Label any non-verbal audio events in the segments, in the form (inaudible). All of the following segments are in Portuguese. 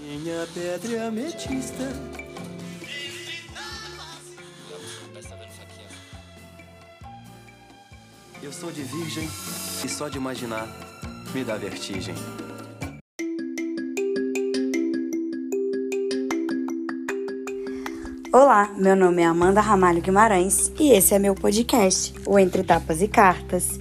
Minha pedra ametista. Eu sou de virgem e só de imaginar me dá vertigem. Olá, meu nome é Amanda Ramalho Guimarães e esse é meu podcast, o Entre Tapas e Cartas.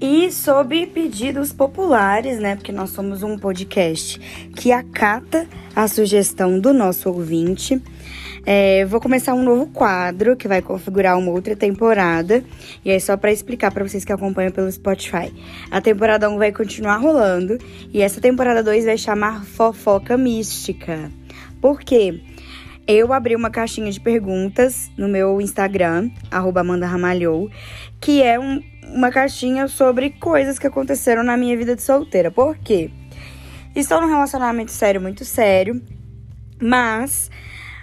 E sob pedidos populares, né? Porque nós somos um podcast que acata a sugestão do nosso ouvinte. É, vou começar um novo quadro que vai configurar uma outra temporada. E é só para explicar para vocês que acompanham pelo Spotify. A temporada 1 vai continuar rolando e essa temporada 2 vai chamar Fofoca Mística. Por quê? Eu abri uma caixinha de perguntas no meu Instagram, arroba Amanda Ramalhou, que é um, uma caixinha sobre coisas que aconteceram na minha vida de solteira. Por quê? Estou num relacionamento sério, muito sério, mas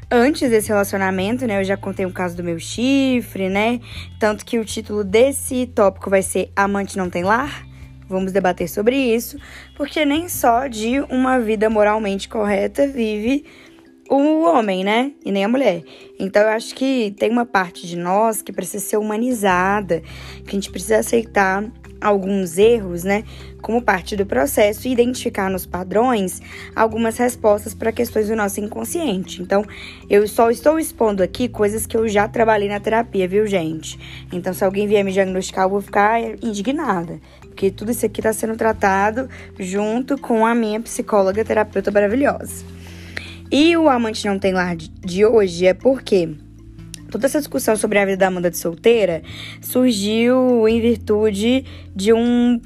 antes desse relacionamento, né, eu já contei um caso do meu chifre, né? Tanto que o título desse tópico vai ser Amante não tem lar. Vamos debater sobre isso, porque nem só de uma vida moralmente correta vive o homem, né? E nem a mulher. Então eu acho que tem uma parte de nós que precisa ser humanizada, que a gente precisa aceitar alguns erros, né, como parte do processo e identificar nos padrões algumas respostas para questões do nosso inconsciente. Então, eu só estou expondo aqui coisas que eu já trabalhei na terapia, viu, gente? Então, se alguém vier me diagnosticar, eu vou ficar indignada, porque tudo isso aqui está sendo tratado junto com a minha psicóloga terapeuta maravilhosa. E o Amante Não Tem Lar de hoje é porque toda essa discussão sobre a vida da Amanda de solteira surgiu em virtude de um.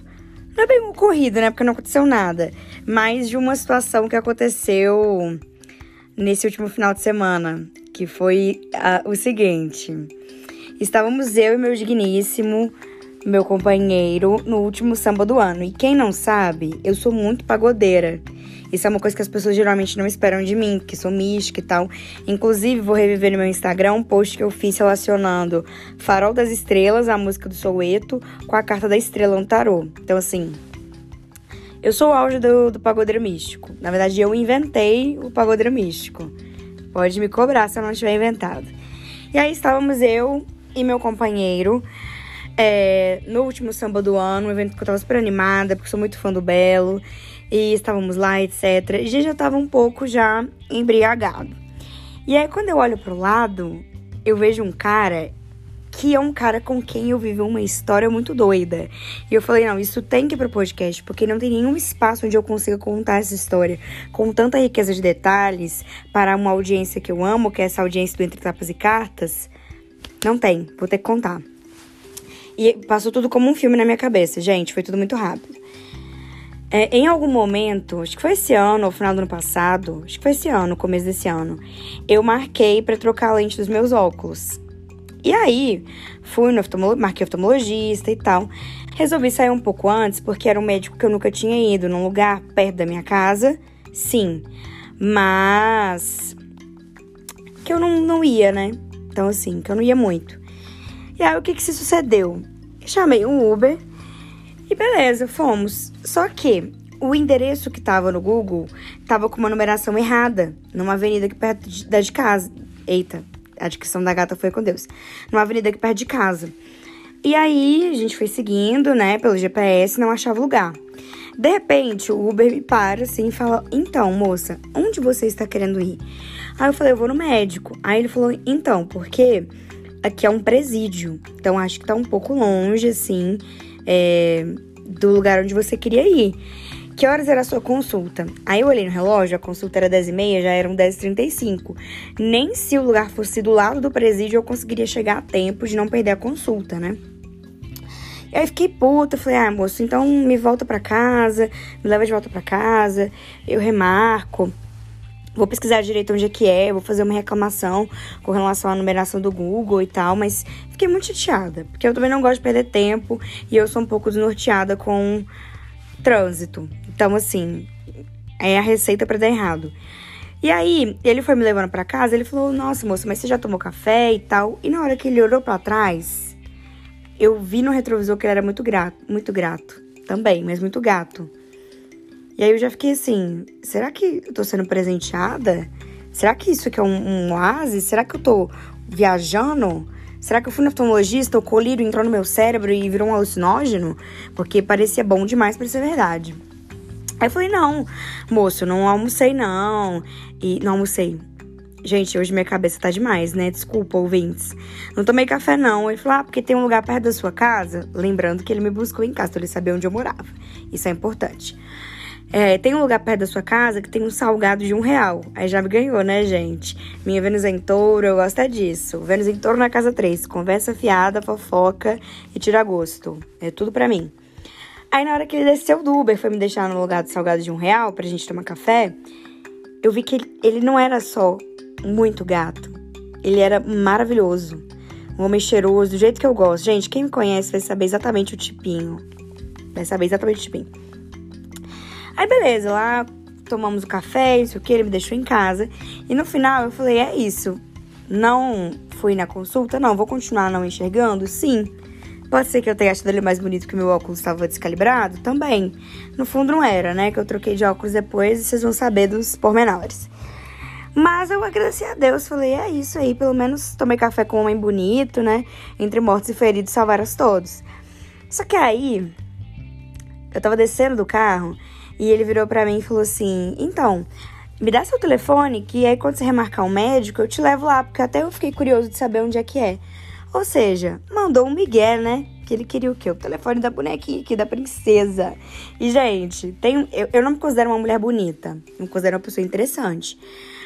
Não é bem ocorrido, né? Porque não aconteceu nada. Mas de uma situação que aconteceu nesse último final de semana. Que foi o seguinte: estávamos eu e meu digníssimo, meu companheiro, no último samba do ano. E quem não sabe, eu sou muito pagodeira. Isso é uma coisa que as pessoas geralmente não esperam de mim, que sou mística e tal. Inclusive, vou reviver no meu Instagram um post que eu fiz relacionando Farol das Estrelas, a música do Soueto, com a carta da estrela no tarô. Então, assim, eu sou o auge do, do pagodeiro místico. Na verdade, eu inventei o pagodeiro místico. Pode me cobrar se eu não tiver inventado. E aí estávamos eu e meu companheiro é, no último samba do ano, um evento que eu tava super animada, porque sou muito fã do Belo e estávamos lá, etc. E gente já estava um pouco já embriagado. E aí, quando eu olho pro lado, eu vejo um cara que é um cara com quem eu vivi uma história muito doida. E eu falei, não, isso tem que ir pro podcast, porque não tem nenhum espaço onde eu consiga contar essa história com tanta riqueza de detalhes para uma audiência que eu amo, que é essa audiência do Entre Tapas e Cartas. Não tem, vou ter que contar. E passou tudo como um filme na minha cabeça, gente, foi tudo muito rápido. É, em algum momento, acho que foi esse ano ou final do ano passado, acho que foi esse ano, começo desse ano, eu marquei para trocar a lente dos meus óculos. E aí, fui no oftalmologista, marquei oftalmologista e tal. Resolvi sair um pouco antes, porque era um médico que eu nunca tinha ido, num lugar perto da minha casa, sim. Mas que eu não, não ia, né? Então, assim, que eu não ia muito. E aí, o que que se sucedeu? Eu chamei um Uber e beleza, fomos. Só que o endereço que tava no Google tava com uma numeração errada, numa avenida aqui perto de, da de casa. Eita, a dicção da gata foi com Deus. Numa avenida aqui perto de casa. E aí a gente foi seguindo, né, pelo GPS, não achava lugar. De repente, o Uber me para assim e fala: Então, moça, onde você está querendo ir? Aí eu falei: Eu vou no médico. Aí ele falou: Então, porque aqui é um presídio. Então acho que tá um pouco longe, assim é, do lugar onde você queria ir. Que horas era a sua consulta? Aí eu olhei no relógio, a consulta era 10h30, já eram 10h35. Nem se o lugar fosse do lado do presídio eu conseguiria chegar a tempo de não perder a consulta, né? Aí fiquei puta, falei, ah, moço, então me volta para casa, me leva de volta para casa, eu remarco. Vou pesquisar direito onde é que é, vou fazer uma reclamação com relação à numeração do Google e tal, mas fiquei muito chateada, porque eu também não gosto de perder tempo e eu sou um pouco desnorteada com trânsito. Então, assim, é a receita para dar errado. E aí, ele foi me levando para casa, ele falou: "Nossa, moça, mas você já tomou café e tal?". E na hora que ele olhou para trás, eu vi no retrovisor que ele era muito grato, muito grato também, mas muito gato. E aí eu já fiquei assim: será que eu tô sendo presenteada? Será que isso aqui é um, um oásis? Será que eu tô viajando? Será que eu fui no oftalmologista, o colírio entrou no meu cérebro e virou um alucinógeno? Porque parecia bom demais para ser verdade. Aí eu falei, não, moço, não almocei não. E não almocei. Gente, hoje minha cabeça tá demais, né? Desculpa, ouvintes. Não tomei café, não. Ele falou, ah, porque tem um lugar perto da sua casa. Lembrando que ele me buscou em casa, então ele sabia onde eu morava. Isso é importante. É, tem um lugar perto da sua casa que tem um salgado de um real. Aí já me ganhou, né, gente? Minha Vênus em touro, eu gosto é disso. Vênus em touro na casa 3. Conversa fiada, fofoca e tira gosto. É tudo pra mim. Aí na hora que ele desceu do Uber, foi me deixar no lugar do salgado de um real pra gente tomar café, eu vi que ele, ele não era só muito gato. Ele era maravilhoso. Um homem cheiroso, do jeito que eu gosto. Gente, quem me conhece vai saber exatamente o tipinho. Vai saber exatamente o tipinho. Aí beleza, lá tomamos o café, isso que, ele me deixou em casa. E no final eu falei, é isso. Não fui na consulta? Não, vou continuar não enxergando? Sim. Pode ser que eu tenha achado ele mais bonito que meu óculos estava descalibrado? Também. No fundo não era, né? Que eu troquei de óculos depois e vocês vão saber dos pormenores. Mas eu agradeci a Deus, falei, é isso aí, pelo menos tomei café com um homem bonito, né? Entre mortos e feridos, salvaram todos. Só que aí, eu tava descendo do carro e ele virou para mim e falou assim: Então, me dá seu telefone, que aí quando você remarcar um médico, eu te levo lá, porque até eu fiquei curioso de saber onde é que é. Ou seja, mandou um Miguel, né? Que ele queria o quê? O telefone da bonequinha aqui, da princesa. E, gente, tem, eu, eu não me considero uma mulher bonita. Me considero uma pessoa interessante.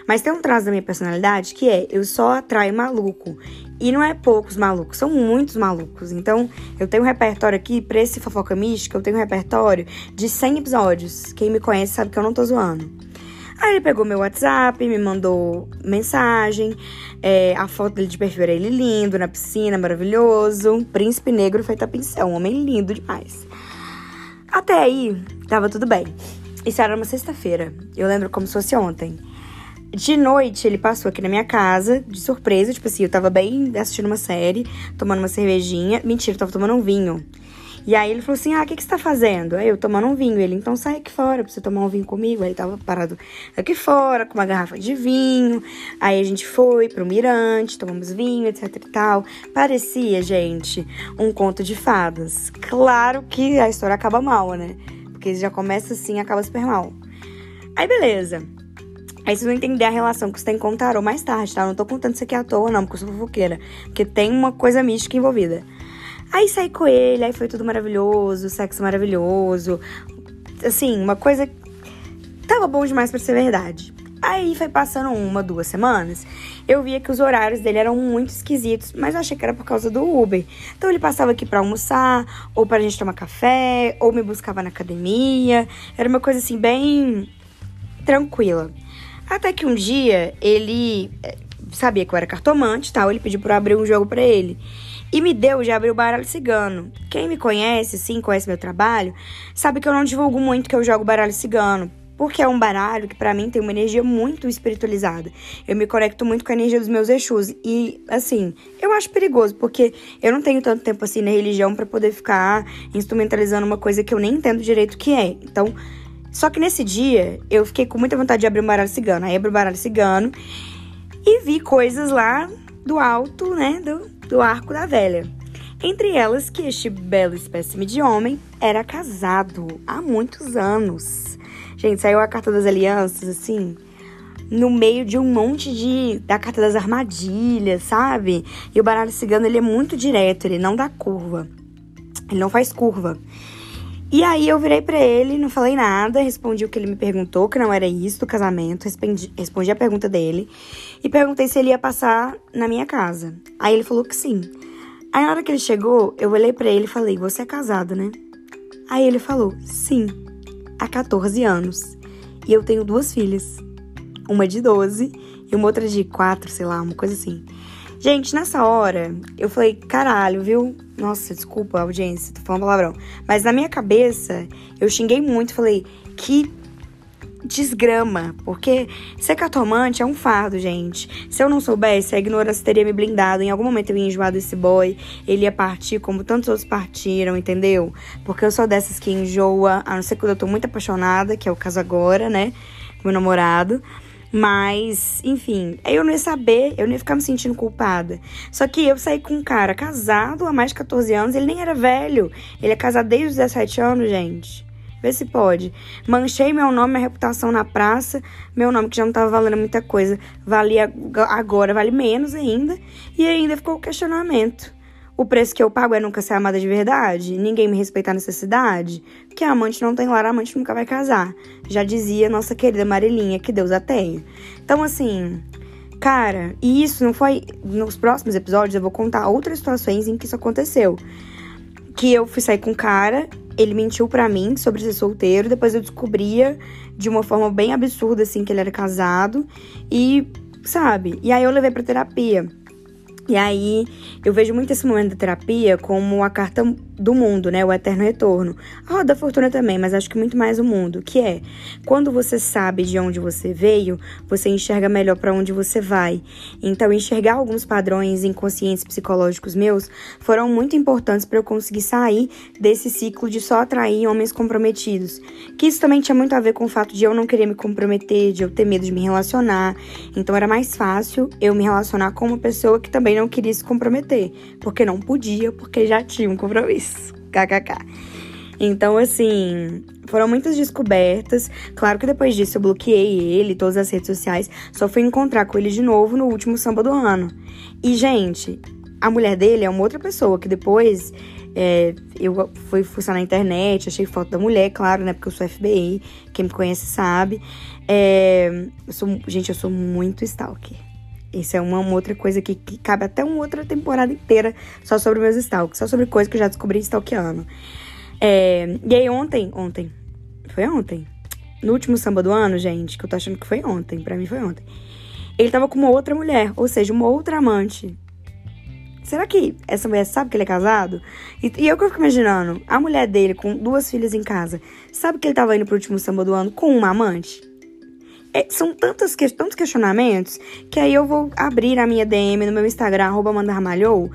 Mas tem um traço da minha personalidade que é eu só atraio maluco. E não é poucos malucos, são muitos malucos. Então, eu tenho um repertório aqui, pra esse fofoca mística, eu tenho um repertório de 100 episódios. Quem me conhece sabe que eu não tô zoando. Aí ele pegou meu WhatsApp, me mandou mensagem, é, a foto dele de perfil era ele lindo, na piscina, maravilhoso. Príncipe negro feito a pincel, um homem lindo demais. Até aí, tava tudo bem. Isso era uma sexta-feira. Eu lembro como se fosse ontem. De noite, ele passou aqui na minha casa, de surpresa. Tipo assim, eu tava bem assistindo uma série, tomando uma cervejinha. Mentira, eu tava tomando um vinho. E aí ele falou assim: Ah, o que, que você tá fazendo? Aí eu tomando um vinho. Ele, então sai aqui fora pra você tomar um vinho comigo. Aí ele tava parado aqui fora, com uma garrafa de vinho. Aí a gente foi pro mirante, tomamos vinho, etc e tal. Parecia, gente, um conto de fadas. Claro que a história acaba mal, né? Porque já começa assim acaba super mal. Aí beleza. Aí vocês vão entender a relação que você tem com o tarô mais tarde, tá? Eu não tô contando isso aqui à toa, não, porque eu sou fofoqueira. Porque tem uma coisa mística envolvida. Aí saí com ele, aí foi tudo maravilhoso, sexo maravilhoso. Assim, uma coisa. Tava bom demais para ser verdade. Aí foi passando uma, duas semanas, eu via que os horários dele eram muito esquisitos, mas eu achei que era por causa do Uber. Então ele passava aqui para almoçar, ou pra gente tomar café, ou me buscava na academia. Era uma coisa assim, bem tranquila. Até que um dia ele eh, sabia que eu era cartomante tal, ele pediu para eu abrir um jogo para ele. E me deu de abrir o baralho cigano. Quem me conhece, sim, conhece meu trabalho, sabe que eu não divulgo muito que eu jogo baralho cigano. Porque é um baralho que para mim tem uma energia muito espiritualizada. Eu me conecto muito com a energia dos meus Exus. E, assim, eu acho perigoso, porque eu não tenho tanto tempo assim na religião para poder ficar instrumentalizando uma coisa que eu nem entendo direito o que é. Então, só que nesse dia, eu fiquei com muita vontade de abrir um baralho cigano. Aí abri o baralho cigano e vi coisas lá do alto, né, do, do arco da velha. Entre elas que este belo espécime de homem era casado há muitos anos. Gente, saiu a carta das alianças, assim, no meio de um monte de. da carta das armadilhas, sabe? E o baralho cigano, ele é muito direto, ele não dá curva. Ele não faz curva. E aí eu virei para ele, não falei nada, respondi o que ele me perguntou, que não era isso do casamento, respondi, respondi a pergunta dele e perguntei se ele ia passar na minha casa. Aí ele falou que sim. Aí na hora que ele chegou, eu olhei para ele e falei: "Você é casado, né?" Aí ele falou: "Sim, há 14 anos. E eu tenho duas filhas, uma de 12 e uma outra de 4, sei lá, uma coisa assim." Gente, nessa hora, eu falei, caralho, viu? Nossa, desculpa, audiência, tô falando palavrão. Mas na minha cabeça, eu xinguei muito, falei, que desgrama, porque ser cartomante é um fardo, gente. Se eu não soubesse, a ignorância teria me blindado. Em algum momento eu ia enjoar desse boy, ele ia partir como tantos outros partiram, entendeu? Porque eu sou dessas que enjoa, a não ser quando eu tô muito apaixonada, que é o caso agora, né? Meu namorado. Mas, enfim, eu não ia saber, eu não ia ficar me sentindo culpada. Só que eu saí com um cara casado há mais de 14 anos, ele nem era velho. Ele é casado desde os 17 anos, gente. Vê se pode. Manchei meu nome, minha reputação na praça. Meu nome, que já não estava valendo muita coisa, valia agora, vale menos ainda. E ainda ficou o questionamento. O preço que eu pago é nunca ser amada de verdade? Ninguém me respeitar nessa cidade? Porque amante não tem lar, amante nunca vai casar. Já dizia nossa querida Marilinha, que Deus a tenha. Então, assim, cara, e isso não foi. Nos próximos episódios eu vou contar outras situações em que isso aconteceu. Que eu fui sair com um cara ele mentiu para mim sobre ser solteiro, depois eu descobria de uma forma bem absurda assim que ele era casado e sabe? E aí eu levei para terapia. E aí eu vejo muito esse momento da terapia como a carta do mundo, né? O eterno retorno. A roda da fortuna também, mas acho que muito mais o mundo, que é quando você sabe de onde você veio, você enxerga melhor para onde você vai. Então, enxergar alguns padrões inconscientes psicológicos meus foram muito importantes para eu conseguir sair desse ciclo de só atrair homens comprometidos. Que isso também tinha muito a ver com o fato de eu não querer me comprometer, de eu ter medo de me relacionar. Então, era mais fácil eu me relacionar com uma pessoa que também não queria se comprometer, porque não podia, porque já tinha um compromisso. KKK. Então, assim, foram muitas descobertas. Claro que depois disso eu bloqueei ele, todas as redes sociais. Só fui encontrar com ele de novo no último samba do ano. E, gente, a mulher dele é uma outra pessoa que depois é, eu fui fuçar na internet, achei foto da mulher, claro, né? Porque eu sou FBI, quem me conhece sabe. É, eu sou, gente, eu sou muito stalker. Isso é uma, uma outra coisa que, que, cabe até uma outra temporada inteira só sobre meus stalks, só sobre coisas que eu já descobri stalkeando. É, e aí ontem, ontem, foi ontem, no último samba do ano, gente, que eu tô achando que foi ontem, pra mim foi ontem. Ele tava com uma outra mulher, ou seja, uma outra amante. Será que essa mulher sabe que ele é casado? E, e eu que fico imaginando, a mulher dele com duas filhas em casa, sabe que ele tava indo pro último samba do ano com uma amante? É, são tantos, tantos questionamentos que aí eu vou abrir a minha DM no meu Instagram, arroba mandarmalhou,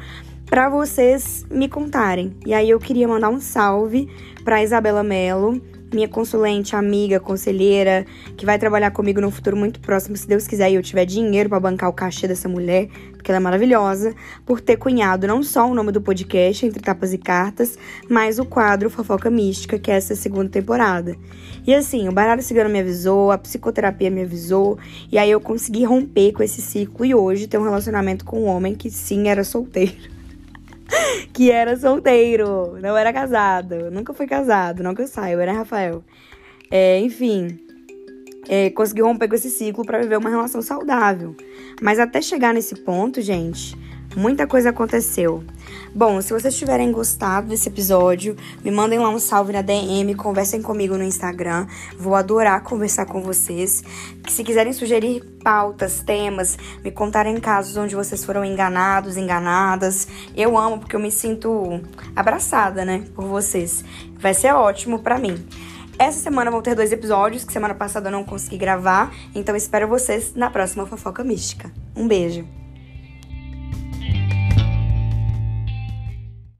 para vocês me contarem. E aí eu queria mandar um salve para Isabela Mello, minha consulente, amiga, conselheira, que vai trabalhar comigo no futuro muito próximo, se Deus quiser e eu tiver dinheiro para bancar o cachê dessa mulher, porque ela é maravilhosa, por ter cunhado não só o nome do podcast, Entre Tapas e Cartas, mas o quadro Fofoca Mística, que é essa segunda temporada. E assim, o baralho cigano me avisou, a psicoterapia me avisou, e aí eu consegui romper com esse ciclo e hoje ter um relacionamento com um homem que sim era solteiro. (laughs) que era solteiro, não era casado. Nunca fui casado, não que eu saiba, né, Rafael? É, enfim, é, consegui romper com esse ciclo para viver uma relação saudável. Mas até chegar nesse ponto, gente, muita coisa aconteceu. Bom, se vocês tiverem gostado desse episódio, me mandem lá um salve na DM, conversem comigo no Instagram. Vou adorar conversar com vocês. Se quiserem sugerir pautas, temas, me contarem casos onde vocês foram enganados, enganadas. Eu amo porque eu me sinto abraçada, né, por vocês. Vai ser ótimo para mim. Essa semana vão ter dois episódios, que semana passada eu não consegui gravar, então espero vocês na próxima Fofoca Mística. Um beijo!